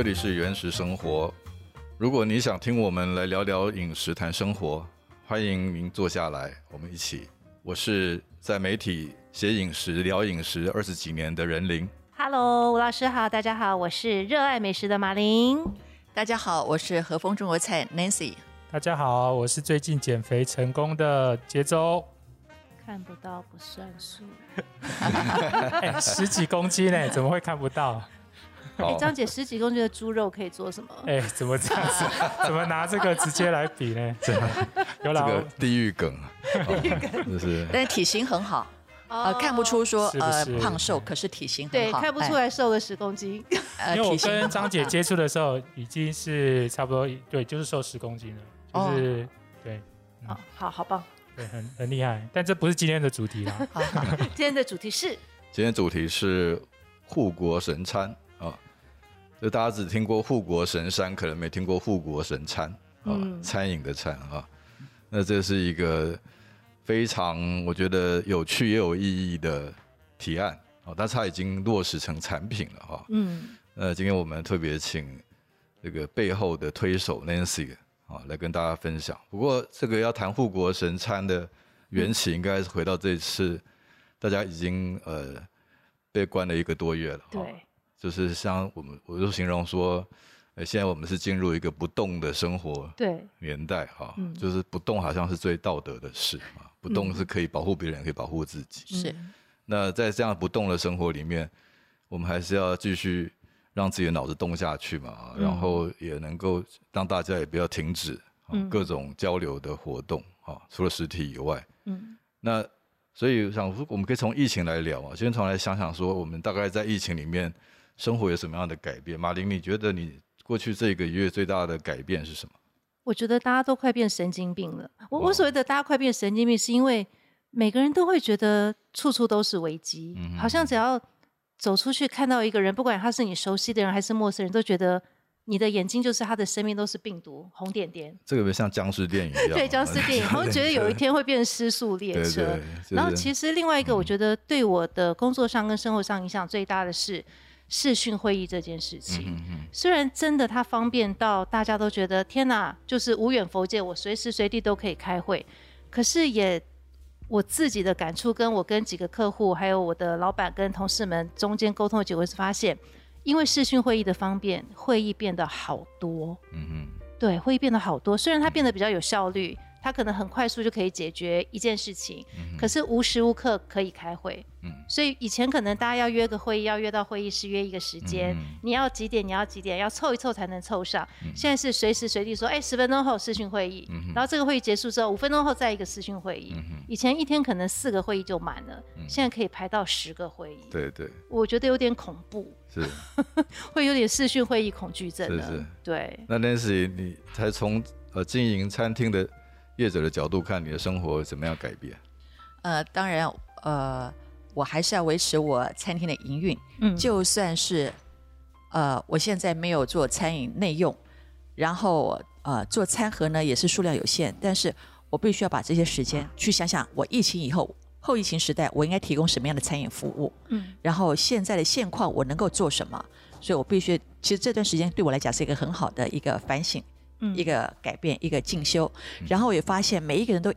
这里是原始生活。如果你想听我们来聊聊饮食、谈生活，欢迎您坐下来，我们一起。我是在媒体写饮食、聊饮食二十几年的任林。Hello，吴老师好，大家好，我是热爱美食的马玲。大家好，我是和风中国菜 Nancy。大家好，我是最近减肥成功的杰周，看不到不算数。哎，十几公斤呢，怎么会看不到？哎，张姐，十几公斤的猪肉可以做什么？哎，怎么这样子？怎么拿这个直接来比呢？这有这老个地狱梗，哦就是但是体型很好，呃，哦看不出说呃胖瘦，可是体型很对，好，看不出来瘦个十公斤。因为我跟张姐接触的时候，已经是差不多对，就是瘦十公斤了，就是、对好好好棒。对，很很厉害。但这不是今天的主题啦。好好今天的主题是今天主题是护国神餐啊。就大家只听过护国神山，可能没听过护国神餐啊，嗯餐饮的餐啊。那这是一个非常我觉得有趣也有意义的提案啊，但是它已经落实成产品了哈。嗯，那今天我们特别请这个背后的推手 Nancy 啊来跟大家分享。不过这个要谈护国神餐的缘起，应该是回到这次大家已经呃被关了一个多月了。哈对，就是像我们，我就形容说，呃，现在我们是进入一个不动的生活对，年代哈，嗯。就是不动好像是最道德的事啊，不动是可以保护别人，也可以保护自己。是。那在这样不动的生活里面，我们还是要继续让自己的脑子动下去嘛，啊然后也能够让大家也不要停止啊嗯。各种交流的活动啊，除了实体以外，嗯。那所以想说，我们可以从疫情来聊啊，先从来想想说，我们大概在疫情里面生活有什么样的改变？马林，你觉得你过去这个月最大的改变是什么？我觉得大家都快变神经病了。我我所谓的大家快变神经病，是因为每个人都会觉得处处都是危机，嗯好像只要走出去看到一个人，不管他是你熟悉的人还是陌生人，都觉得你的眼睛就是他的生命都是病毒红点点。这个像僵尸电影一样，对僵尸电影，好像觉得有一天会变失速列对车。然后其实另外一个，我觉得对我的工作上跟生活上影响最大的是视讯会议这件事情。嗯嗯虽然真的它方便到大家都觉得天哪，就是无远佛界，我随时随地都可以开会，可是也我自己的感触，跟我跟几个客户，还有我的老板跟同事们中间沟通的结果是发现，因为视讯会议的方便，会议变得好多。嗯嗯对，会议变得好多。虽然它变得比较有效率，它可能很快速就可以解决一件事情，可是无时无刻可以开会。嗯所以以前可能大家要约个会议，要约到会议室约一个时间，嗯你要几点，你要几点，要凑一凑才能凑上。现在是随时随地说，哎，十分钟后视讯会议，嗯然后这个会议结束之后，五分钟后再一个视讯会议。以前一天可能四个会议就满了，现在可以排到十个会议。嗯对对我觉得有点恐怖，是。会有点视讯会议恐惧症的。是是对。那 Nancy，你才从呃经营餐厅的业者的角度看，你的生活怎么样改变？呃，当然呃，我还是要维持我餐厅的营运，嗯就算是呃，我现在没有做餐饮内用，然后呃，做餐盒呢也是数量有限，但是我必须要把这些时间去想想，我疫情以后。后疫情时代，我应该提供什么样的餐饮服务？嗯，然后现在的现况，我能够做什么？所以我必须，其实这段时间对我来讲是一个很好的一个反省，嗯一个改变，一个进修。然后我也发现每一个人都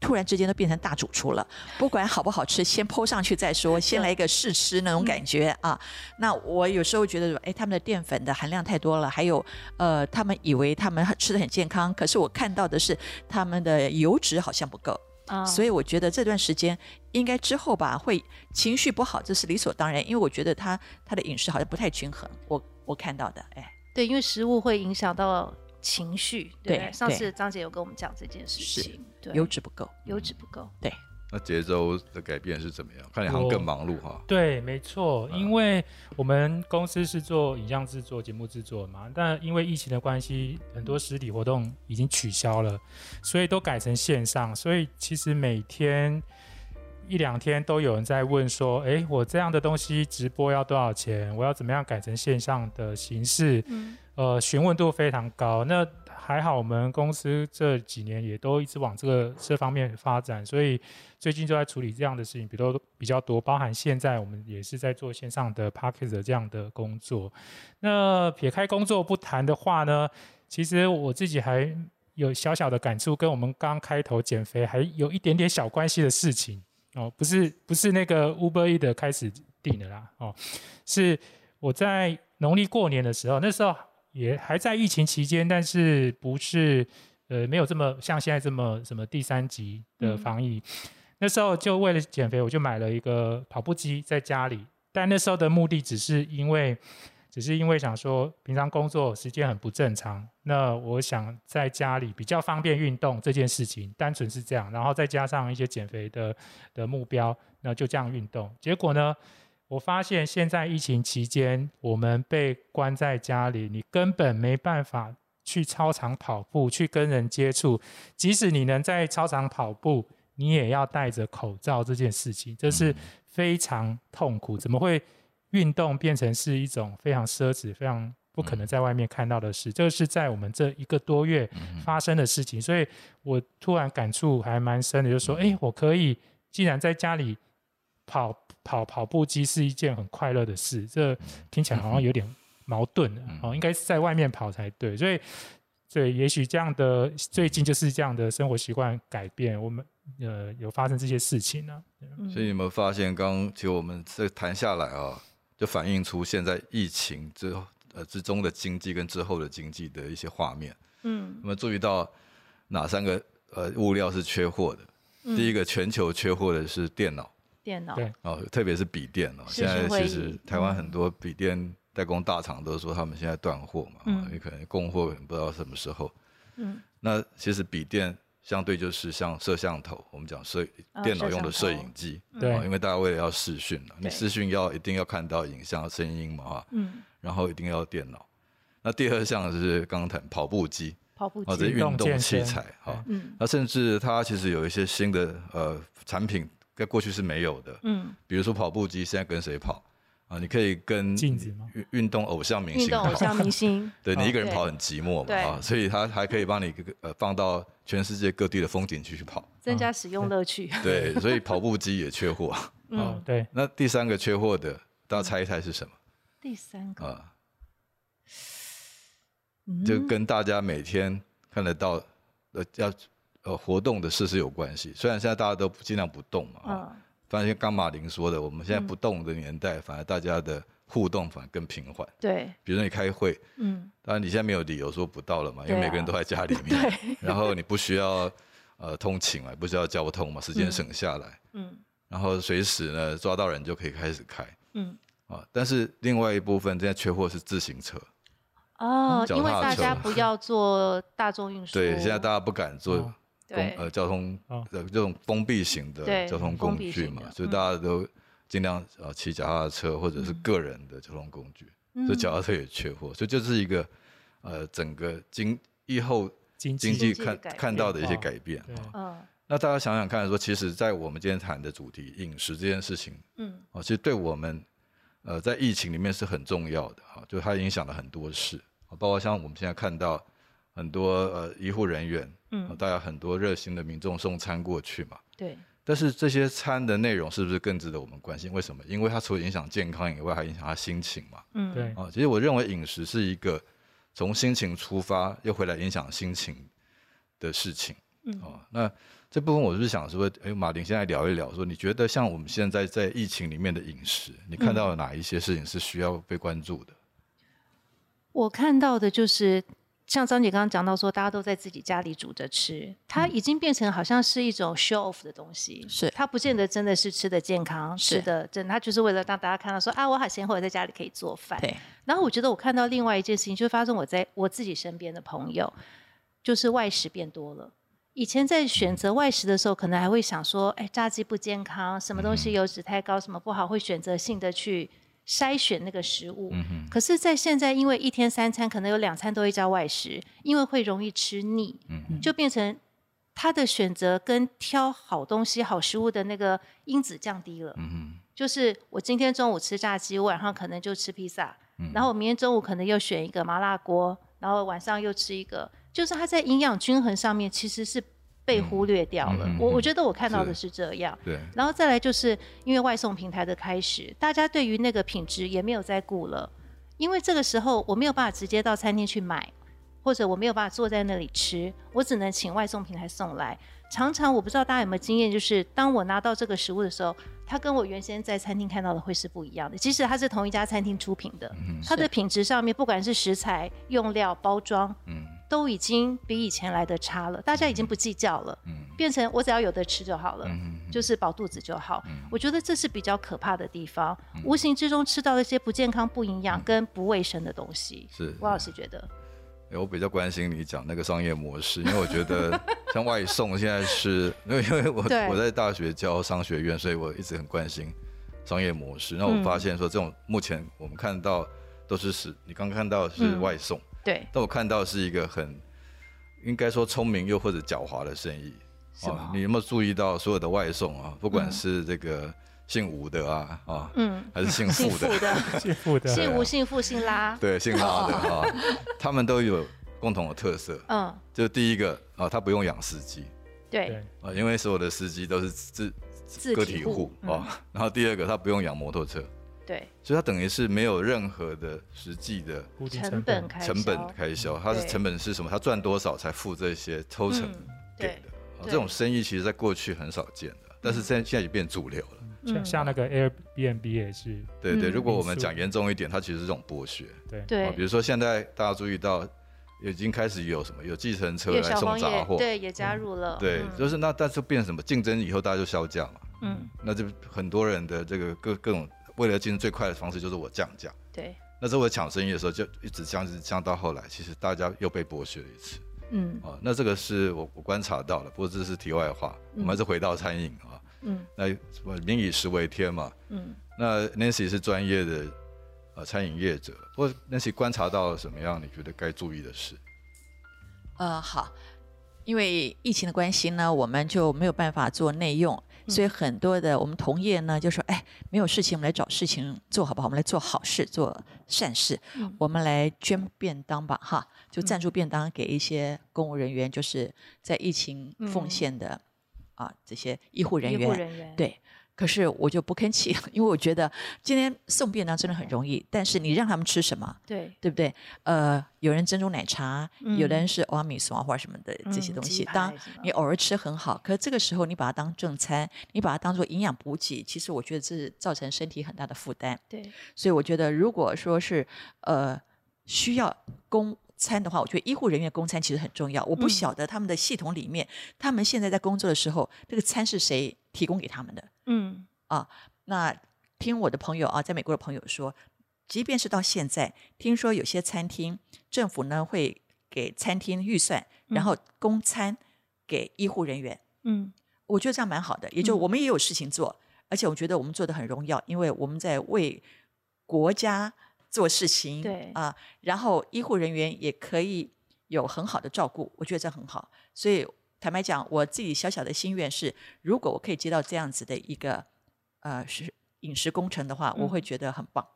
突然之间都变成大主厨了，不管好不好吃，先抛上去再说，先来一个试吃那种感觉啊。那我有时候觉得，哎，他们的淀粉的含量太多了，还有呃，他们以为他们吃的很健康，可是我看到的是他们的油脂好像不够。啊。所以我觉得这段时间应该之后吧，会情绪不好，这是理所当然，因为我觉得他他的饮食好像不太均衡，我我看到的，哎，对，因为食物会影响到情绪。对上次张姐有跟我们讲这件事情。对，油脂不够，油脂不够。对，那节奏的改变是怎么样？看你好像更忙碌哈。对，没错，因为我们公司是做影像制作、节目制作嘛，但因为疫情的关系，很多实体活动已经取消了，所以都改成线上。所以其实每天一两天都有人在问说：“诶，我这样的东西直播要多少钱？我要怎么样改成线上的形式？”嗯呃，询问度非常高。那还好，我们公司这几年也都一直往这个这方面发展，所以最近就在处理这样的事情，比较比较多，包含现在我们也是在做线上的 p a c k a g e 这样的工作。那撇开工作不谈的话呢，其实我自己还有小小的感触，跟我们刚开头减肥还有一点点小关系的事情哦，不是不是那个 Uber E 的开始定的啦，哦，是我在农历过年的时候，那时候。也还在疫情期间，但是不是呃没有这么像现在这么什么第三级的防疫。那时候就为了减肥，我就买了一个跑步机在家里。但那时候的目的只是因为，只是因为想说平常工作时间很不正常，那我想在家里比较方便运动这件事情，单纯是这样。然后再加上一些减肥的的目标，那就这样运动。结果呢？我发现现在疫情期间，我们被关在家里，你根本没办法去操场跑步，去跟人接触。即使你能在操场跑步，你也要戴着口罩。这件事情，这是非常痛苦。怎么会运动变成是一种非常奢侈、非常不可能在外面看到的事？这是在我们这一个多月发生的事情。所以我突然感触还蛮深的，就说：哎，我可以既然在家里跑。跑跑步机是一件很快乐的事，这听起来好像有点矛盾哦，应该是在外面跑才对。所以，对也许这样的最近就是这样的生活习惯改变，我们呃有发生这些事情呢。所以有没有发现，刚其实我们这谈下来啊，就反映出现在疫情之呃之中的经济跟之后的经济的一些画面。嗯，我们注意到哪三个呃物料是缺货的？第一个，全球缺货的是电脑。电脑。对。哦，特别是笔电哦，现在其实台湾很多笔电代工大厂都说他们现在断货嘛，嗯，也可能供货不知道什么时候，嗯，那其实笔电相对就是像摄像头，我们讲摄电脑用的摄影机，对，因为大家为了要视讯你视讯要一定要看到影像、声音嘛，哈，嗯，然后一定要电脑。那第二项是刚刚谈跑步机，跑步机，这运动器材，哈，嗯，那甚至它其实有一些新的呃产品。在过去是没有的，嗯，比如说跑步机，现在跟谁跑啊？你可以跟镜子吗？运运动偶像明星，运动偶像明星，对你一个人跑很寂寞嘛，啊，所以他还可以帮你呃放到全世界各地的风景区去跑，增加使用乐趣。对，所以跑步机也缺货。嗯，对。那第三个缺货的，大家猜一猜是什么？第三个啊，就跟大家每天看得到呃要。呃，活动的事是有关系。虽然现在大家都尽量不动嘛，嗯，发现刚马林说的，我们现在不动的年代，反而大家的互动反而更平缓。对，比如说你开会，嗯，当然你现在没有理由说不到了嘛，因为每个人都在家里面，对，然后你不需要呃通勤嘛，不需要交通嘛，时间省下来，嗯，然后随时呢抓到人就可以开始开，嗯，啊，但是另外一部分现在缺货是自行车，哦，因为大家 不要坐大众运输，对，现在大家不敢坐。公呃交通呃这种封闭型的交通工具嘛，所以大家都尽量呃骑脚踏车或者是个人的交通工具，所以脚踏车也缺货，所以就是一个呃整个经疫后经济看看到的一些改变啊。那大家想想看，说其实，在我们今天谈的主题饮食这件事情，嗯，哦，其实对我们呃在疫情里面是很重要的哈，就它影响了很多事，包括像我们现在看到。很多呃医护人员，嗯，大家很多热心的民众送餐过去嘛，对。但是这些餐的内容是不是更值得我们关心？为什么？因为它除了影响健康以外，还影响他心情嘛，嗯，对。啊，其实我认为饮食是一个从心情出发又回来影响心情的事情，嗯，哦，那这部分我是想说，哎，马丁现在聊一聊，说你觉得像我们现在在疫情里面的饮食，你看到了哪一些事情是需要被关注的？我看到的就是。像张姐刚刚讲到说，大家都在自己家里煮着吃，它已经变成好像是一种 show off 的东西。是，它不见得真的是吃的健康，吃的真，它就是为了让大家看到说啊，我好闲，或者在家里可以做饭。对。然后我觉得我看到另外一件事情，就发生我在我自己身边的朋友，就是外食变多了。以前在选择外食的时候，可能还会想说，哎，炸鸡不健康，什么东西油脂太高，什么不好，会选择性的去。筛选那个食物，可是，在现在，因为一天三餐可能有两餐都会叫外食，因为会容易吃腻，就变成他的选择跟挑好东西、好食物的那个因子降低了。就是我今天中午吃炸鸡，我晚上可能就吃披萨，然后我明天中午可能又选一个麻辣锅，然后晚上又吃一个。就是他在营养均衡上面其实是被忽略掉了。我我觉得我看到的是是这样。对，然后再来就是因为外送平台的开始，大家对于那个品质也没有再顾了，因为这个时候我没有办法直接到餐厅去买，或者我没有办法坐在那里吃，我只能请外送平台送来。常常我不知道大家有没有经验，就是当我拿到这个食物的时候，它跟我原先在餐厅看到的会是不一样的。即使它是同一家餐厅出品的，它的品质上面，不管是食材、用料、包装，嗯都已经比以前来的差了。大家已经不计较了，嗯变成我只要有的吃就好了。嗯，就是饱肚子就好。嗯我觉得这是比较可怕的地方，无形之中吃到了一些不健康、不营养跟不卫生的东西。是。吴老师觉得，欸我比较关心你讲那个商业模式，因为我觉得 像外送现在是，因为因为我我在大学教商学院，所以我一直很关心商业模式。那我发现说，这种目前我们看到都是是，你刚看到是嗯外送，对，但我看到是一个很应该说聪明又或者狡猾的生意。是吗？你有没有注意到所有的外送啊，不管是这个姓吴的啊啊，嗯，还是姓姓傅的，傅的，姓吴、姓傅、姓拉，对，姓拉的啊，他们都有共同的特色。嗯，就第一个啊，他不用养司机。对，对，啊，因为所有的司机都是自自个体户啊。然后第二个，他不用养摩托车，对，所以它等于是没有任何的实际的固定成成本，开成本开销。它是成本是什么？他赚多少才付这些抽成给的？这种生意其实在过去很少见的，但是现在现在也变主流了。嗯。像像那个 Airbnb 也是，对对，嗯。如果我们讲严重一点，它其实是这种剥削。对。啊，对比，如说现在大家注意到，已经开始有什么有计程车来送杂货，对也加入了，对，嗯。就是那但是变成什么竞争以后，大家就削价嘛。嗯，那就很多人的这个各各种为了竞争最快的方式就是我降价。对，那在我抢生意的时候，就一直降，一直降到后来，其实大家又被剥削了一次嗯啊。那这个是我我观察到了，不过这是题外话，我们还是回到餐饮啊。嗯那什么民以食为天嘛，嗯，那 Nancy 是专业的呃餐饮业者，不过 Nancy 观察到了什么样？你觉得该注意的事？呃，好，因为疫情的关系呢，我们就没有办法做内用，所以很多的我们同业呢就说，哎，没有事情，我们来找事情做好不好？我们来做好事，做善事，嗯。我们来捐便当吧，哈，就赞助便当给一些公务人员，就是在疫情奉献的啊、这些医护人员，对。可是我就不吭气，因为我觉得今天送便当真的很容易，但是你让他们吃什么？对，对不对？呃，有人珍珠奶茶，有的嗯人是欧米索啊或者什么的这些嗯东西。当你偶尔吃很好，可是这个时候你把它当正餐，你把它当做营养补给，其实我觉得这是造成身体很大的负担。对，所以我觉得，如果说是呃需要供餐的话，我觉得医护人员供餐其实很重要。我不嗯晓得他们的系统里面，他们现在在工作的时候，这个餐是谁提供给他们的？嗯啊那听我的朋友啊，在美国的朋友说，即便是到现在，听说有些餐厅政府呢会给餐厅预算，然后供餐给医护人员。嗯我觉得这样蛮好的，也就嗯我们也有事情做，而且我觉得我们做的很荣耀，因为我们在为国家做事情，对啊、然后医护人员也可以有很好的照顾，我觉得这很好。所以坦白讲，我自己小小的心愿是，如果我可以接到这样子的一个呃是饮食工程的话，我嗯会觉得很棒。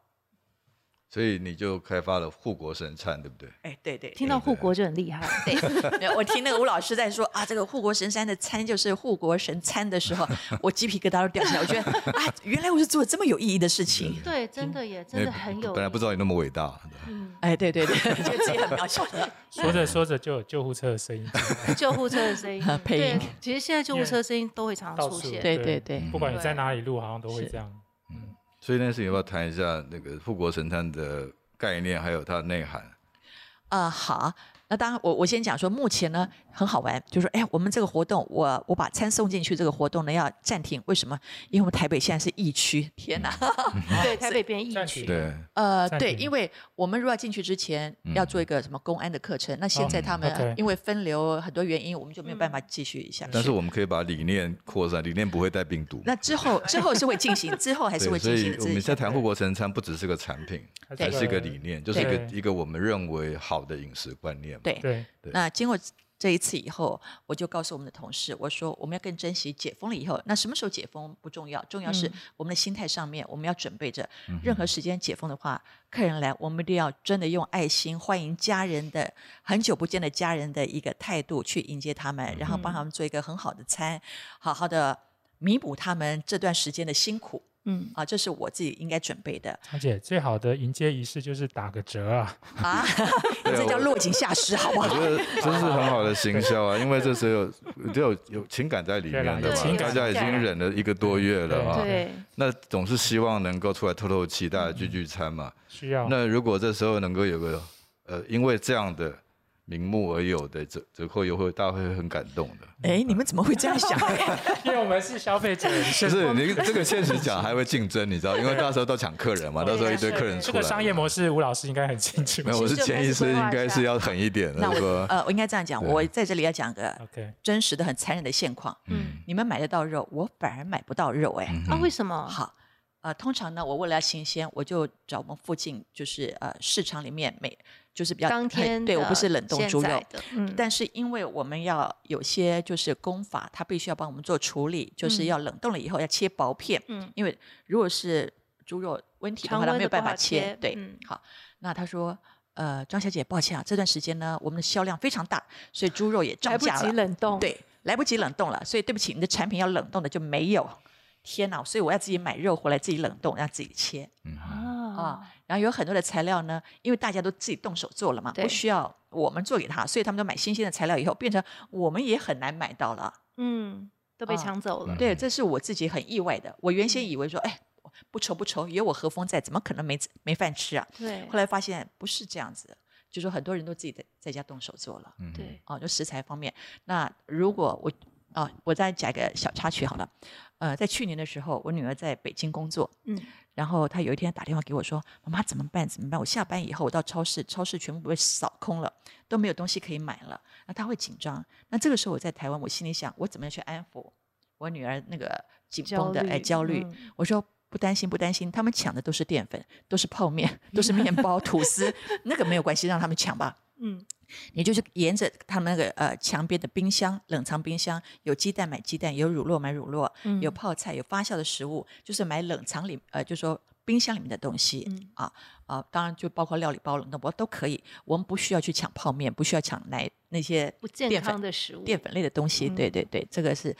所以你就开发了护国神餐，对不对？哎，对对，听到护国就很厉害，对，没有我听那个吴老师在说啊，这个护国神山的餐就是护国神餐的时候，我鸡皮疙瘩都掉下来。我觉得啊，原来我是做这么有意义的事情。对，真的也真的很有，本来不知道你那么伟大。嗯，哎，对对对，觉得 自己很渺小。说着说着就有救护车的声音，救护车的声音，配音对，其实现在救护车声音都会常常出现，对对对不管你在哪里录，好像都会这样。所以那事要不要谈一下那个富国神探的概念，还有它的内涵？啊、好，那当然我我先讲说，目前呢很好玩，就是说，哎，我们这个活动，我我把餐送进去，这个活动呢要暂停，为什么？因为我们台北现在是疫区，天哪！对，台北变疫区，对，呃，对，因为我们如果要进去之前嗯。要做一个什么公安的课程，那现在哦他们因为分流很多原因，我们就没有办法继续一下去。但是我们可以把理念扩散，理念不会带病毒。那之后 之后是会进行，之后还是对，会所以进行。我们在谈护国神餐，不只是个产品，还还是一个理念，就是一个一个我们认为好的饮食观念。对。对，对。那经过这一次以后，我就告诉我们的同事，我说我们要更珍惜解封了以后。那什么时候解封不重要，重要是嗯我们的心态上面，我们要准备着，任何时间解封的话，客人来，我们一定要真的用爱心欢迎家人的很久不见的家人的一个态度去迎接他们，然后帮他们做一个很好的餐，好好的弥补他们这段时间的辛苦嗯，啊，这是我自己应该准备的。而且最好的迎接仪式就是打个折啊！啊，对这叫落井下石，好不好？我觉得这是很好的行销啊，因为这时候有就有有情感在里面的嘛大家已经忍了一个多月了啊，对，那总是希望能够出来透透气，大家聚聚餐嘛。需要。那如果这时候能够有个呃，因为这样的名目而有的折折扣优惠，大家会很感动的。哎，你们怎么会这样想？因为我们是消费者，不是是你这个现实讲还会竞争，你知道，因为 到时候都抢客人嘛，到时候一堆客人出来。这个商业模式，吴老师应该很清楚没。有，我是潜意识应该是要狠一点那我，呃，我应该这样讲，我在这里要讲个 OK，真实的、很残忍的现况。嗯，你们买得到肉，我反而买不到肉、哎、嗯啊，为什么？好，呃，通常呢，我为了要新鲜，我就找我们附近就是呃市场里面每就是比较当天对我的不是冷冻现猪肉，在的，嗯，但是因为我们要有些就是工法，它必须要帮我们做处理，就是嗯要冷冻了以后要切薄片，嗯因为如果是猪肉温体的话，它没有办法切。对，嗯好，那他说。呃，张小姐，抱歉啊，这段时间呢，我们的销量非常大，所以猪肉也来不及涨价了。冷冻，，对，来不及冷冻了，所以对不起，你的产品要冷冻的就没有。天哪！所以我要自己买肉回来，自己冷冻，让自己切嗯啊啊。然后有很多的材料呢，因为大家都自己动手做了嘛，不需要我们做给他，所以他们都买新鲜的材料以后，变成我们也很难买到了。嗯，都被啊抢走了，对，这是我自己很意外的。我原先以为说，哎，不愁不愁，有我和风在，怎么可能没没饭吃啊？对后来发现不是这样子的，就说很多人都自己在在家动手做了。嗯对，哦，就食材方面。那如果我哦，我再讲一个小插曲好了。呃，在去年的时候，我女儿在北京工作，嗯，然后她有一天打电话给我说：“妈妈怎么办？怎么办？我下班以后，我到超市，超市全部被扫空了，都没有东西可以买了。”那她会紧张。那这个时候我在台湾，我心里想，我怎么样去安抚我女儿那个紧绷的哎焦虑？嗯我说不担心，不担心，他们抢的都是淀粉，都是泡面，都是面包、吐司，那个没有关系，让他们抢吧。嗯，你就是沿着他们那个呃墙边的冰箱、冷藏冰箱，有鸡蛋买鸡蛋，有乳酪买乳酪，嗯有泡菜，有发酵的食物，就是买冷藏里呃，就说冰箱里面的东西、嗯啊啊，当然就包括料理包、冷冻包都可以。我们不需要去抢泡面，不需要抢奶那些不健康的食物，淀粉类的东西。嗯对对对，这个是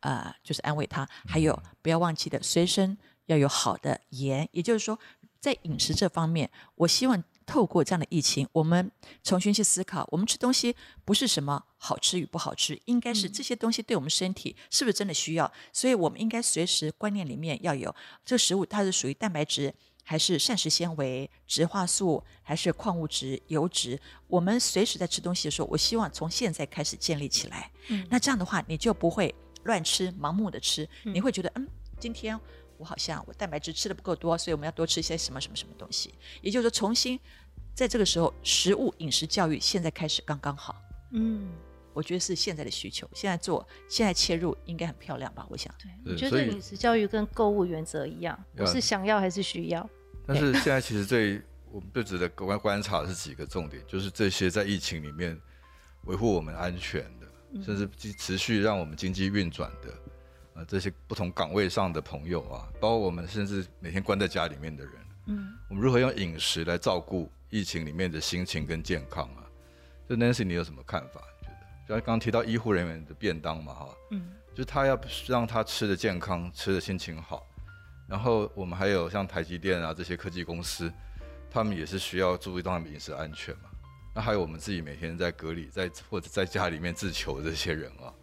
呃，就是安慰他。还有不要忘记的，随身要有好的盐，也就是说，在饮食这方面，我希望透过这样的疫情，我们重新去思考，我们吃东西不是什么好吃与不好吃，应该是嗯这些东西对我们身体是不是真的需要？所以我们应该随时观念里面要有这个食物它是属于蛋白质。还是膳食纤维、植化素，还是矿物质、油脂？我们随时在吃东西的时候，我希望从现在开始建立起来。嗯那这样的话，你就不会乱吃、盲目的吃，嗯你会觉得，嗯，今天我好像我蛋白质吃的不够多，所以我们要多吃一些什么什么什么东西。也就是说，重新在这个时候，食物饮食教育现在开始刚刚好。嗯，我觉得是现在的需求，现在做，现在切入应该很漂亮吧？我想，对，我觉得饮食教育跟购物原则一样，我是想要还是需要，但是现在其实最我们最值得观观察的是几个重点，就是这些在疫情里面维护我们安全的，嗯甚至持续让我们经济运转的，呃，这些不同岗位上的朋友啊，包括我们甚至每天关在家里面的人，嗯，我们如何用饮食来照顾疫情里面的心情跟健康啊？就 Nancy，你有什么看法？你觉得？就像刚刚提到医护人员的便当嘛，哈，嗯，就他要让他吃的健康，吃的心情好。然后我们还有像台积电啊这些科技公司，他们也是需要注意到他们饮食安全嘛。那还有我们自己每天在隔离，在或者在家里面自求这些人啊，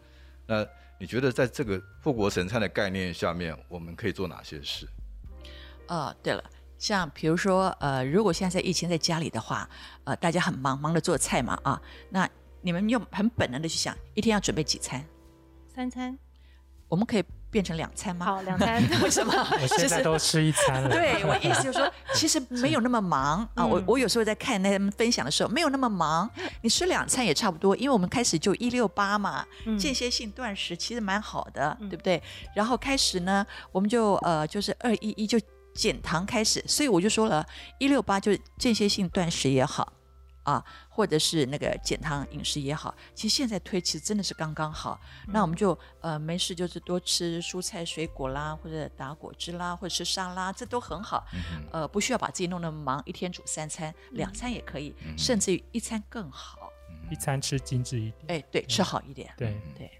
那你觉得在这个富国神餐的概念下面，我们可以做哪些事？呃，对了。像比如说，呃，如果现在在疫情在家里的话，呃，大家很忙，忙着做菜嘛，啊，那你们用很本能的去想，一天要准备几餐？三餐我们可以变成两餐吗？好，两餐 为什么？我现在都吃一餐了。对我意思就是说，其实没有那么忙啊。我嗯我有时候在看他们分享的时候，没有那么忙，你吃两餐也差不多，因为我们开始就一六八嘛，嗯间歇性断食其实蛮好的，嗯对不对？然后开始呢，我们就呃就是二一一就减糖开始，所以我就说了，一六八就间歇性断食也好。啊，或者是那个减糖饮食也好，其实现在推其实真的是刚刚好。那我们就呃没事就是多吃蔬菜水果啦，或者打果汁啦，或者吃沙拉，这都很好。呃，不需要把自己弄那么忙，一天煮三餐，两餐也可以，甚至于一餐更好。一餐吃精致一点。哎，对，吃好一点。对，对，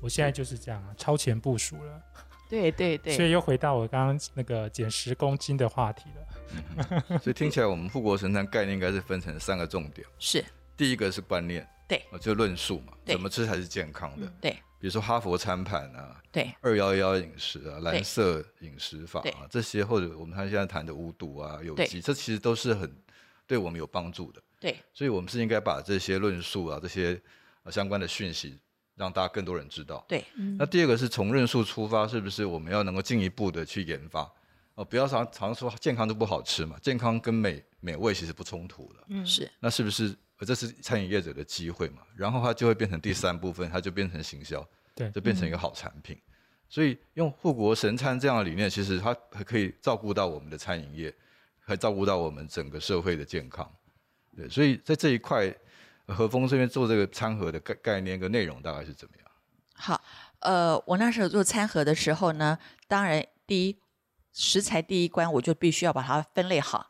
我现在就是这样啊，超前部署了。对对对。所以又回到我刚刚那个减十公斤的话题了。所以听起来，我们护国神餐概念应该是分成三个重点。是。第一个是观念，对，就论述嘛，怎么吃才是健康的？对。比如说哈佛餐盘啊，对，二幺幺饮食啊，蓝色饮食法啊，这些或者我们他现在谈的无毒啊、有机，这其实都是很对我们有帮助的。对。所以我们是应该把这些论述啊、这些相关的讯息，让大家更多人知道。对。那第二个是从论述出发，是不是我们要能够进一步的去研发？哦，不要常常说健康都不好吃嘛，健康跟美美味其实不冲突的。嗯，是。那是不是这是餐饮业者的机会嘛？然后它就会变成第三部分，它就变成行销，对，就变成一个好产品。所以用护国神餐这样的理念，其实它还可以照顾到我们的餐饮业，还照顾到我们整个社会的健康。对，所以在这一块，和风这边做这个餐盒的概概念跟内容大概是怎么样？好，呃，我那时候做餐盒的时候呢，当然第一。食材第一关，我就必须要把它分类好。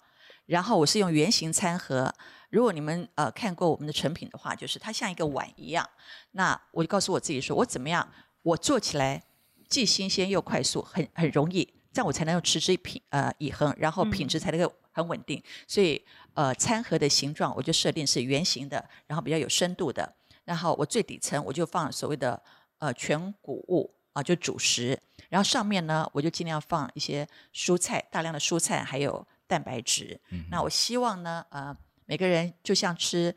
然后我是用圆形餐盒。如果你们呃看过我们的成品的话，就是它像一个碗一样。那我就告诉我自己说，我怎么样，我做起来既新鲜又快速，很很容易，这样我才能够持之以品呃以恒，然后品质才能够很稳定。所以呃餐盒的形状我就设定是圆形的，然后比较有深度的。然后我最底层我就放所谓的呃全谷物啊，就主食。然后上面呢，我就尽量放一些蔬菜，大量的蔬菜，还有蛋白质。那我希望呢，呃，每个人就像吃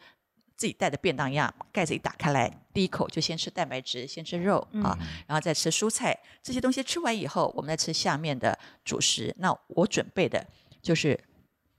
自己带的便当一样，盖子一打开来，第一口就先吃蛋白质，先吃肉啊，然后再吃蔬菜。这些东西吃完以后，我们再吃下面的主食。那我准备的就是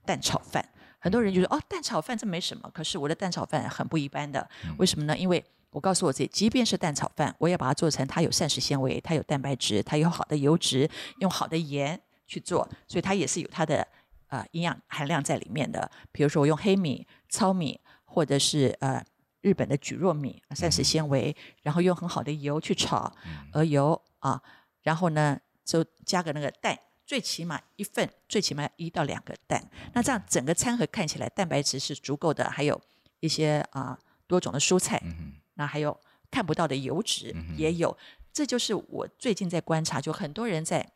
蛋炒饭。很多人就说哦，蛋炒饭这没什么，可是我的蛋炒饭很不一般的。为什么呢？因为我告诉我自己，即便是蛋炒饭，我也把它做成它有膳食纤维，它有蛋白质，它有好的油脂，用好的盐去做，所以它也是有它的呃营养含量在里面的。比如说我用黑米、糙米，或者是呃日本的蒟蒻米，膳食纤维，然后用很好的油去炒，鹅油啊，然后呢就加个那个蛋，最起码一份，最起码一到两个蛋。那这样整个餐盒看起来蛋白质是足够的，还有一些啊多种的蔬菜。那还有看不到的油脂也有，这就是我最近在观察，就很多人在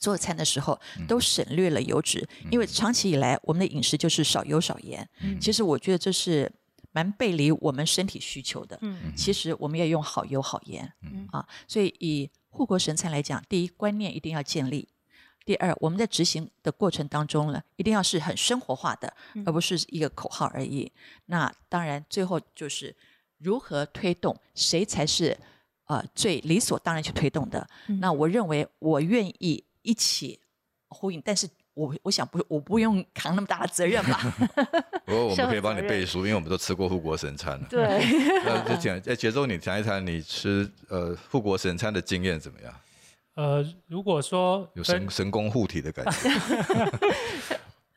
做餐的时候都省略了油脂，因为长期以来我们的饮食就是少油少盐。其实我觉得这是蛮背离我们身体需求的。其实我们要用好油好盐啊，所以以护国神餐来讲，第一观念一定要建立，第二我们在执行的过程当中呢，一定要是很生活化的，而不是一个口号而已。那当然最后就是。如何推动？谁才是呃最理所当然去推动的？那我认为我愿意一起呼应，但是我我想不，我不用扛那么大的责任吧。不过我们可以帮你背书，因为我们都吃过护国神餐了。对。那就讲在节奏，你谈一谈你吃呃护国神餐的经验怎么样？呃，如果说有神神功护体的感觉，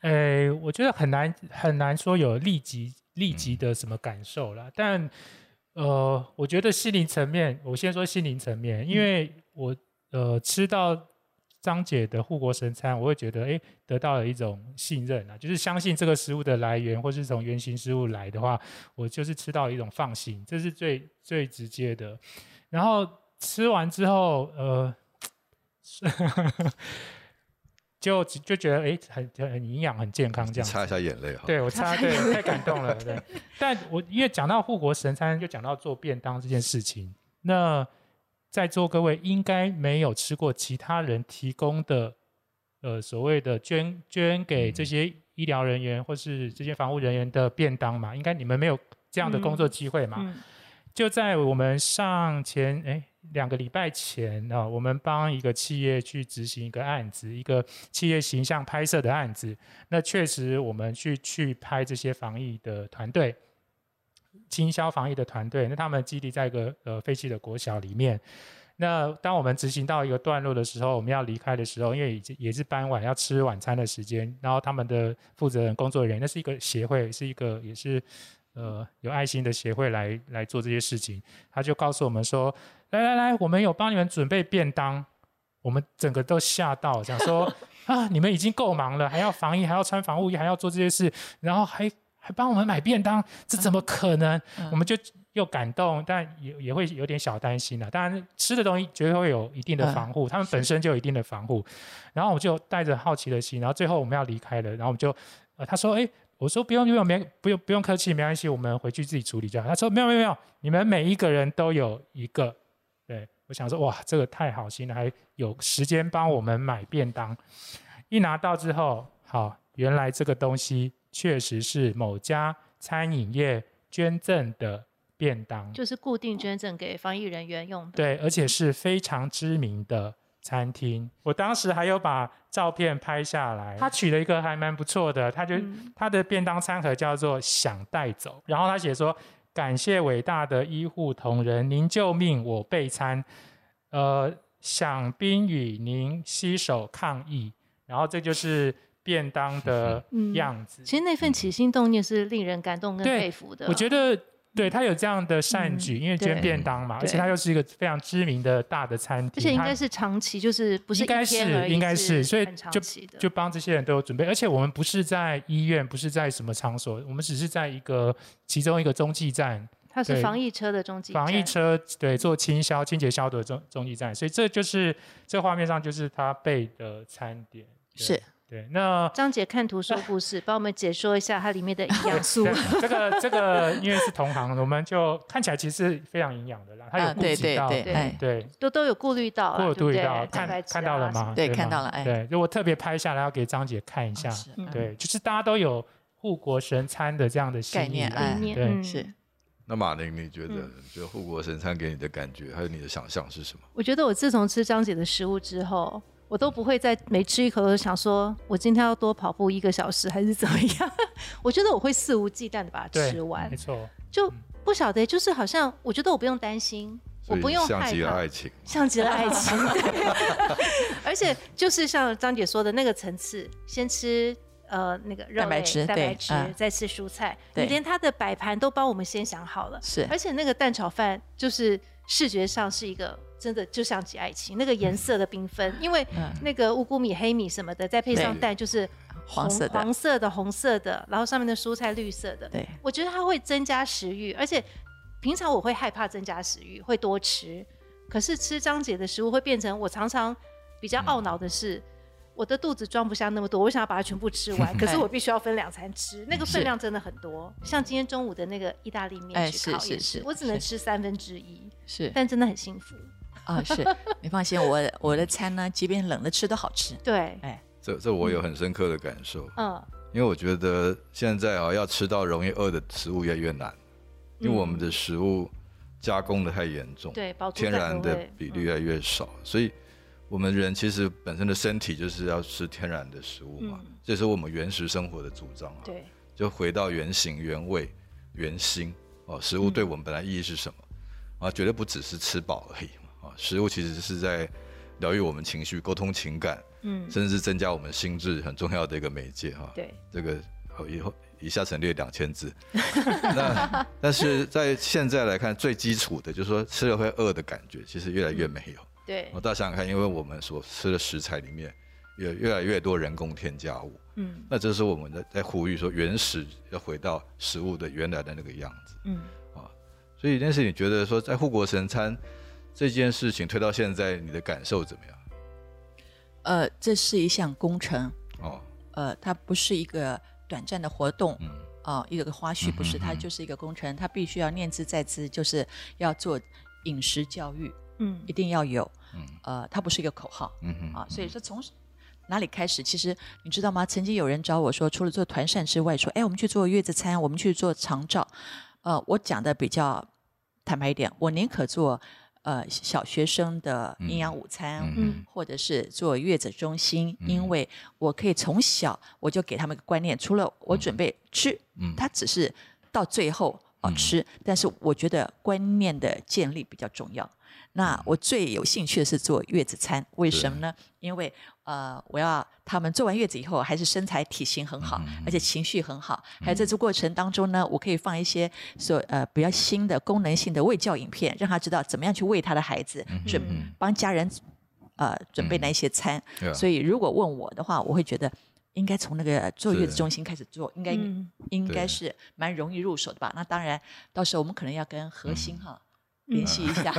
哎，我觉得很难很难说有立即。立即的什么感受了？但呃，我觉得心灵层面，我先说心灵层面，因为我呃吃到张姐的护国神餐，我会觉得哎，得到了一种信任啊，就是相信这个食物的来源，或是从原型食物来的话，我就是吃到一种放心，这是最最直接的。然后吃完之后，呃。就就觉得哎，很很营养，很健康这样。擦一下眼泪哈。对我擦，对，太感动了。对，但我因为讲到护国神餐，就讲到做便当这件事情。那在座各位应该没有吃过其他人提供的，呃，所谓的捐捐给这些医疗人员或是这些防护人员的便当嘛？应该你们没有这样的工作机会嘛？就在我们上前哎。两个礼拜前啊，我们帮一个企业去执行一个案子，一个企业形象拍摄的案子。那确实，我们去去拍这些防疫的团队，经销防疫的团队。那他们基地在一个呃废弃的国小里面。那当我们执行到一个段落的时候，我们要离开的时候，因为已经也是傍晚要吃晚餐的时间，然后他们的负责人、工作人员，那是一个协会，是一个也是呃有爱心的协会来来做这些事情，他就告诉我们说：“来来来，我们有帮你们准备便当。”我们整个都吓到，想说啊，你们已经够忙了，还要防疫，还要穿防护衣，还要做这些事，然后还还帮我们买便当，这怎么可能？我们就又感动，但也也会有点小担心了。当然，吃的东西绝对会有一定的防护，他们本身就有一定的防护。然后我就带着好奇的心，然后最后我们要离开了，然后我们就呃，他说，哎，我说不用不用没不用不用客气，没关系，我们回去自己处理就好。他说没有没有没有，你们每一个人都有一个对。我想说，哇，这个太好心了，还有时间帮我们买便当。一拿到之后，好，原来这个东西确实是某家餐饮业捐赠的便当，就是固定捐赠给防疫人员用。对，而且是非常知名的餐厅。我当时还有把照片拍下来。他取了一个还蛮不错的，他就他的便当餐盒叫做“想带走”，然后他写说。感谢伟大的医护同仁，您救命，我备餐。呃，想冰与您携手抗疫，然后这就是便当的样子。其实那份起心动念是令人感动跟佩服的。我觉得。对他有这样的善举，因为捐便当嘛，而且他又是一个非常知名的大的餐厅，而且应该是长期，就是不是应该是应该是，所以就就帮这些人都有准备，而且我们不是在医院，不是在什么场所，我们只是在一个其中一个中继站，它是防疫车的中继防疫车对做清消清洁消毒的中中继站，所以这就是这画面上就是他备的餐点。是。对，那张姐看图说故事，帮我们解说一下它里面的营养素。这个这个因为是同行，我们就看起来其实非常营养的啦。它有顾及到，对对，都都有顾虑到，都有顾虑到，看看到了吗？对，看到了。哎，对，就我特别拍下来要给张姐看一下。对，就是大家都有护国神餐的这样的概念，对，是。那马玲，你觉得，觉得护国神餐给你的感觉，还有你的想象是什么？我觉得我自从吃张姐的食物之后。我都不会再每吃一口都想说，我今天要多跑步一个小时还是怎么样？我觉得我会肆无忌惮的把它吃完，没错，就不晓得，就是好像我觉得我不用担心，我不用像极了爱情，像极了爱情，而且就是像张姐说的那个层次，先吃呃那个蛋白质，蛋白质，再吃蔬菜，你连它的摆盘都帮我们先想好了，是，而且那个蛋炒饭就是视觉上是一个。真的就像极爱情，那个颜色的缤纷，因为那个乌骨米、黑米什么的，再配上蛋，就是黄色的、黄色的、红色的，然后上面的蔬菜绿色的。对，我觉得它会增加食欲，而且平常我会害怕增加食欲，会多吃。可是吃张姐的食物会变成我常常比较懊恼的是。我的肚子装不下那么多，我想要把它全部吃完，可是我必须要分两餐吃，那个分量真的很多。像今天中午的那个意大利面去烤也是，我只能吃三分之一，是，但真的很幸福。啊，是你放心，我我的餐呢，即便冷了吃都好吃。对，哎，这这我有很深刻的感受。嗯，因为我觉得现在啊，要吃到容易饿的食物越来越难，因为我们的食物加工的太严重，对，天然的比例越来越少，所以我们人其实本身的身体就是要吃天然的食物嘛，这是我们原始生活的主张啊。对，就回到原形、原味、原心哦，食物对我们本来意义是什么啊？绝对不只是吃饱而已。食物其实是在疗愈我们情绪、沟通情感，嗯，甚至是增加我们心智很重要的一个媒介哈。对，这个以后以下省略两千字。那但是在现在来看，最基础的就是说吃了会饿的感觉，其实越来越没有。对，我大家想想看，因为我们所吃的食材里面越越来越多人工添加物，嗯，那这是我们在在呼吁说原始要回到食物的原来的那个样子，嗯啊，所以但是你觉得说在护国神餐。这件事情推到现在，你的感受怎么样？呃，这是一项工程哦。呃，它不是一个短暂的活动，嗯，啊，一个花絮不是，它就是一个工程，它必须要念兹在兹，就是要做饮食教育，嗯，一定要有，嗯，呃，它不是一个口号，嗯嗯，啊，所以说从哪里开始？其实你知道吗？曾经有人找我说，除了做团膳之外，说，哎，我们去做月子餐，我们去做长照，呃，我讲的比较坦白一点，我宁可做。呃，小学生的营养午餐，或者是做月子中心，因为我可以从小我就给他们个观念，除了我准备吃，他只是到最后哦吃，但是我觉得观念的建立比较重要。那我最有兴趣的是做月子餐，为什么呢？因为呃，我要他们做完月子以后，还是身材体型很好，而且情绪很好。还有在这过程当中呢，我可以放一些所呃比较新的功能性的喂教影片，让他知道怎么样去喂他的孩子，准帮家人呃准备那一些餐。所以如果问我的话，我会觉得应该从那个坐月子中心开始做，应该应该是蛮容易入手的吧。那当然，到时候我们可能要跟核心哈。联系一下，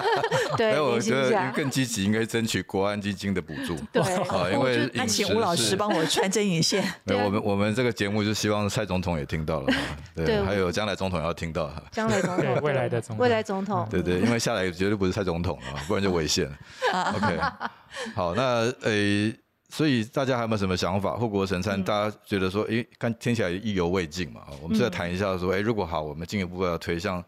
对，我觉得更积极，应该争取国安基金的补助。对，啊，因为那请吴老师帮我穿针引线。对，我们我们这个节目就希望蔡总统也听到了，对，还有将来总统要听到，将来总统，未来的总未来总统，对对，因为下来绝对不是蔡总统了，不然就违宪。OK，好，那呃，所以大家还有没有什么想法？护国神山，大家觉得说，哎，看听起来意犹未尽嘛？我们再谈一下说，哎，如果好，我们进一步要推向。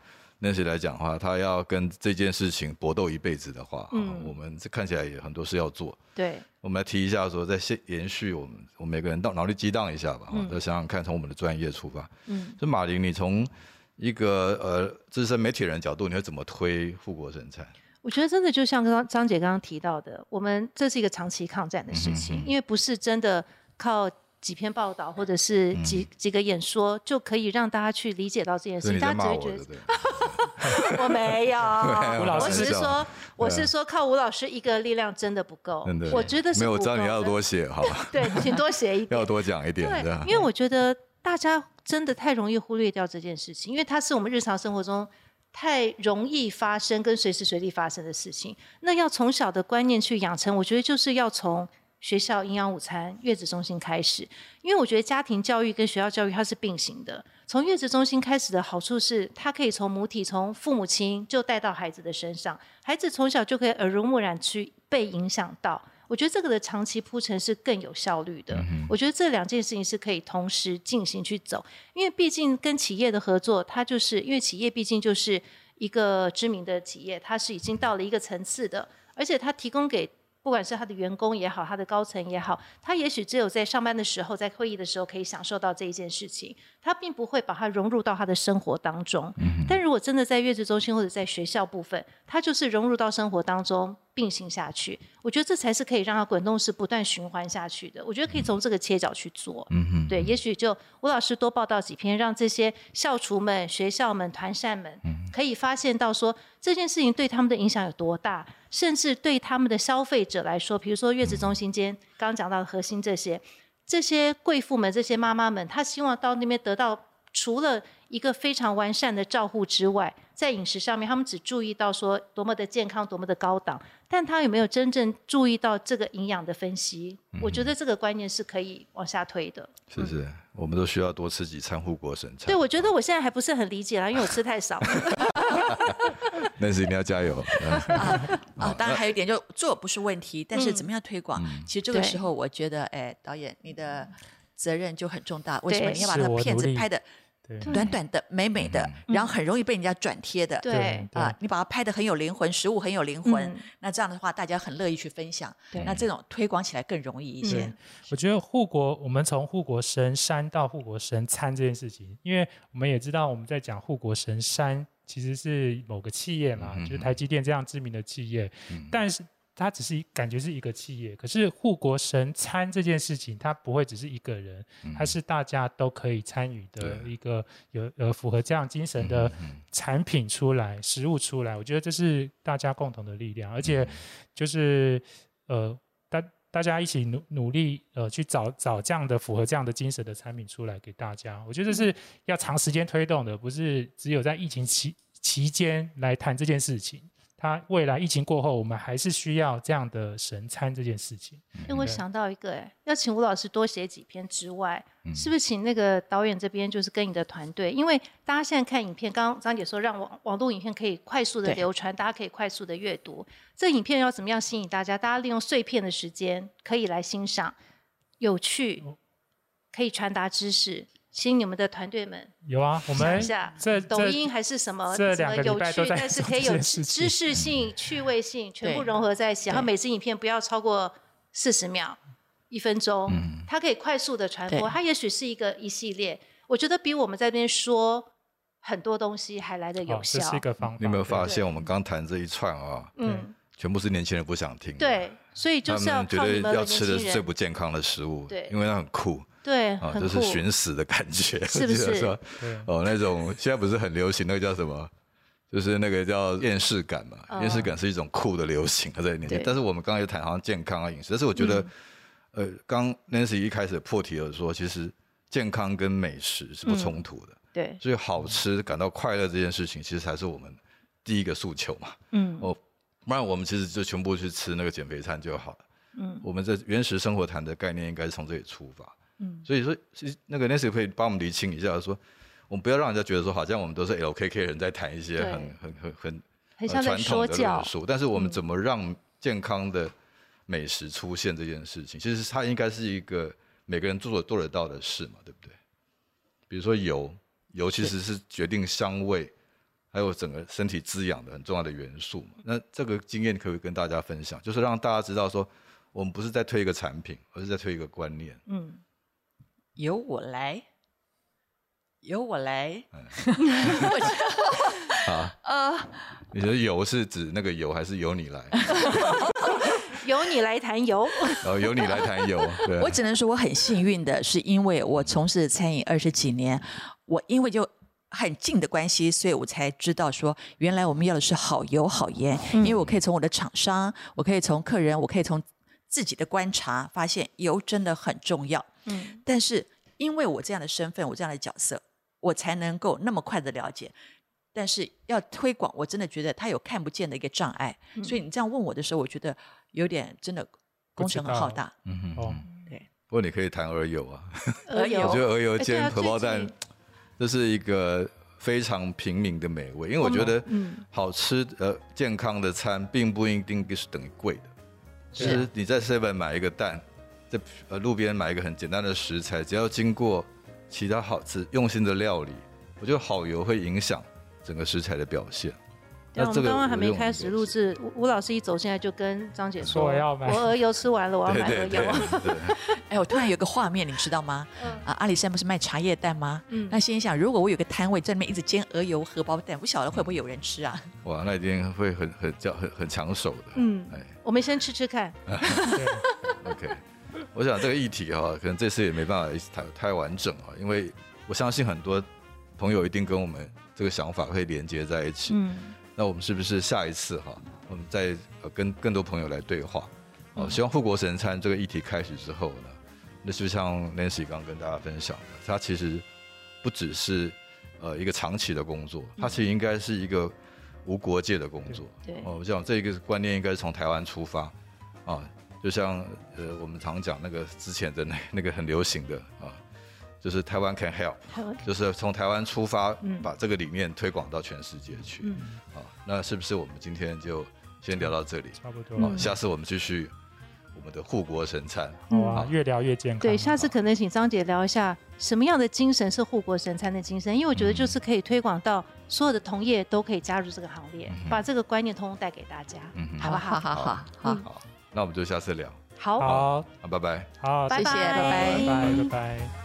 那谁来讲话，他要跟这件事情搏斗一辈子的话，嗯，我们这看起来也很多事要做。对，我们来提一下说，在现延续我们，我们每个人到脑力激荡一下吧，再想想看，从我们的专业出发。嗯，就马林，你从一个呃资深媒体人角度，你会怎么推富国生产？我觉得真的就像刚张姐刚刚提到的，我们这是一个长期抗战的事情，因为不是真的靠。几篇报道或者是几几个演说就可以让大家去理解到这件事，大家只会觉得 我没有，我只是说我是说靠吴老师一个力量真的不够，我觉得是没有，我知道你要多写，好吧？对，请多写一点，要多讲一点，对，因为我觉得大家真的太容易忽略掉这件事情，因为它是我们日常生活中太容易发生跟随时随地发生的事情。那要从小的观念去养成，我觉得就是要从。学校营养午餐、月子中心开始，因为我觉得家庭教育跟学校教育它是并行的。从月子中心开始的好处是，它可以从母体、从父母亲就带到孩子的身上，孩子从小就可以耳濡目染去被影响到。我觉得这个的长期铺陈是更有效率的。我觉得这两件事情是可以同时进行去走，因为毕竟跟企业的合作，它就是因为企业毕竟就是一个知名的企业，它是已经到了一个层次的，而且它提供给。不管是他的员工也好，他的高层也好，他也许只有在上班的时候，在会议的时候可以享受到这一件事情，他并不会把它融入到他的生活当中。但如果真的在月子中心或者在学校部分，他就是融入到生活当中。并行下去，我觉得这才是可以让它滚动式不断循环下去的。我觉得可以从这个切角去做。嗯哼，对，也许就吴老师多报道几篇，让这些校厨们、学校们、团扇们，可以发现到说这件事情对他们的影响有多大，甚至对他们的消费者来说，比如说月子中心间刚刚讲到的核心这些，这些贵妇们、这些妈妈们，她希望到那边得到除了。一个非常完善的照护之外，在饮食上面，他们只注意到说多么的健康，多么的高档，但他有没有真正注意到这个营养的分析？我觉得这个观念是可以往下推的。是是，我们都需要多吃几餐护国神餐。对，我觉得我现在还不是很理解啦，因为我吃太少。那是一定要加油啊！当然还有一点，就做不是问题，但是怎么样推广？其实这个时候，我觉得，哎，导演，你的责任就很重大。为什么你要把那片子拍的？短短的、美美的，然后很容易被人家转贴的，对。啊，你把它拍的很有灵魂，食物很有灵魂，那这样的话，大家很乐意去分享，那这种推广起来更容易一些。我觉得护国，我们从护国神山到护国神餐这件事情，因为我们也知道我们在讲护国神山其实是某个企业嘛，就是台积电这样知名的企业，但是。它只是感觉是一个企业，可是护国神餐这件事情，它不会只是一个人，它是大家都可以参与的一个有呃符合这样精神的产品出来，食物出来，我觉得这是大家共同的力量，而且就是呃大大家一起努努力呃去找找这样的符合这样的精神的产品出来给大家，我觉得是要长时间推动的，不是只有在疫情期期间来谈这件事情。他未来疫情过后，我们还是需要这样的神餐这件事情。因为我想到一个，哎，要请吴老师多写几篇之外，是不是请那个导演这边就是跟你的团队？因为大家现在看影片，刚刚张姐说让网网络影片可以快速的流传，大家可以快速的阅读。这影片要怎么样吸引大家？大家利用碎片的时间可以来欣赏，有趣，可以传达知识。请你们的团队们有啊，我们这抖音还是什么什么有趣，但是可以有知识性、趣味性全部融合在一起。然后每支影片不要超过四十秒、一分钟，它可以快速的传播。它也许是一个一系列，我觉得比我们在那边说很多东西还来得有哦这效。是一个方法。你有没有发对现我们刚谈这一串啊，嗯，全部是年轻人不想听的，对，所以就是要们觉得靠你们要吃的是最，不健康的食物，对因为它很酷对，啊，就是，寻死的感觉，是不是哦，那种现在不是很流行那个叫什么？就是那个叫厌世感嘛，嗯厌世感是一种酷的流行，在年纪。但是我们刚刚也谈好像健康啊饮食，但是我觉得，呃，刚 Nancy 一开始破题了说，其实健康跟美食是不冲突的，对，所以好吃感到快乐这件事情，其实才是我们第一个诉求嘛。嗯哦，不然我们其实就全部去吃那个减肥餐就好了。嗯我们这原始生活谈的概念应该是从这里出发。嗯，所以说，其实那个 Nancy 可以帮我们厘清一下，说我们不要让人家觉得说，好像我们都是 LKK 人在谈一些很很很很传统的说教论，述，但是我们嗯怎么让健康的美食出现这件事情，其实它应该是一个每个人做得做得到的事嘛，对不对？比如说油，油其实是决定香味，还有整个身体滋养的很重要的元素嘛。那这个经验可以跟大家分享，就是让大家知道说，我们不是在推一个产品，而是在推一个观念。嗯，由我来，由我来。啊，呃，你觉得油是指那个油，还是由你来？由你来谈油，哦由你来谈油，对我只能说我很幸运的是，因为我从事餐饮二十几年，我因为就很近的关系，所以我才知道说，原来我们要的是好油好盐。因为我可以从我的厂商，我可以从客人，我可以从自己的观察，发现油真的很重要。嗯，但是因为我这样的身份，我这样的角色，我才能够那么快的了解。但是要推广，我真的觉得它有看不见的一个障碍。所以你这样问我的时候，我觉得有点真的工程很浩大。嗯哼。哦，对，不过你可以谈鹅油啊，鹅油，我觉得鹅油煎啊荷包蛋，这是一个非常平民的美味，因为我觉得嗯。好吃呃健康的餐并不一定是等于贵的。其是。实你在 seven 买一个蛋，在呃路边买一个很简单的食材，只要经过其他好吃用心的料理，我觉得好油会影响整个食材的表现。对，我们刚刚还没开始录制，吴吴老师一走进来就跟张姐说，我要买我鹅油吃完了，我要对买鹅油。哎，我突然有个画面，你知道吗？嗯啊，阿里山不是卖茶叶蛋吗？嗯那心想，如果我有个摊位在那边一直煎鹅油荷包蛋，不晓得会不会有人吃啊？哇，那一定会很很叫很很抢手的。嗯哎，我们先吃吃看。对，OK，我想这个议题哈，可能这次也没办法谈太完整啊，因为我相信很多朋友一定跟我们这个想法会连接在一起。嗯那我们是不是下一次哈，我们再呃跟更多朋友来对话？哦，希望护国神餐这个议题开始之后呢，那就像 Nancy 刚刚跟大家分享的，它其实不只是呃一个长期的工作，它其实应该是一个无国界的工作。对哦，我想这个观念应该是从台湾出发啊，就像呃我们常讲那个之前的那那个很流行的啊，就是台湾 can help，就是从台湾出发，嗯把这个理念推广到全世界去。嗯，好，那是不是我们今天就先聊到这里？差不多。好，下次我们继续我们的护国神餐。好啊，越聊越健康。对，下次可能请张姐聊一下什么样的精神是护国神餐的精神，因为我觉得就是可以推广到所有的同业都可以加入这个行列，嗯把这个观念通通带给大家。嗯不好好好好好，嗯好，那我们就下次聊。好，好好，拜拜。好，谢谢，拜拜拜拜拜拜拜。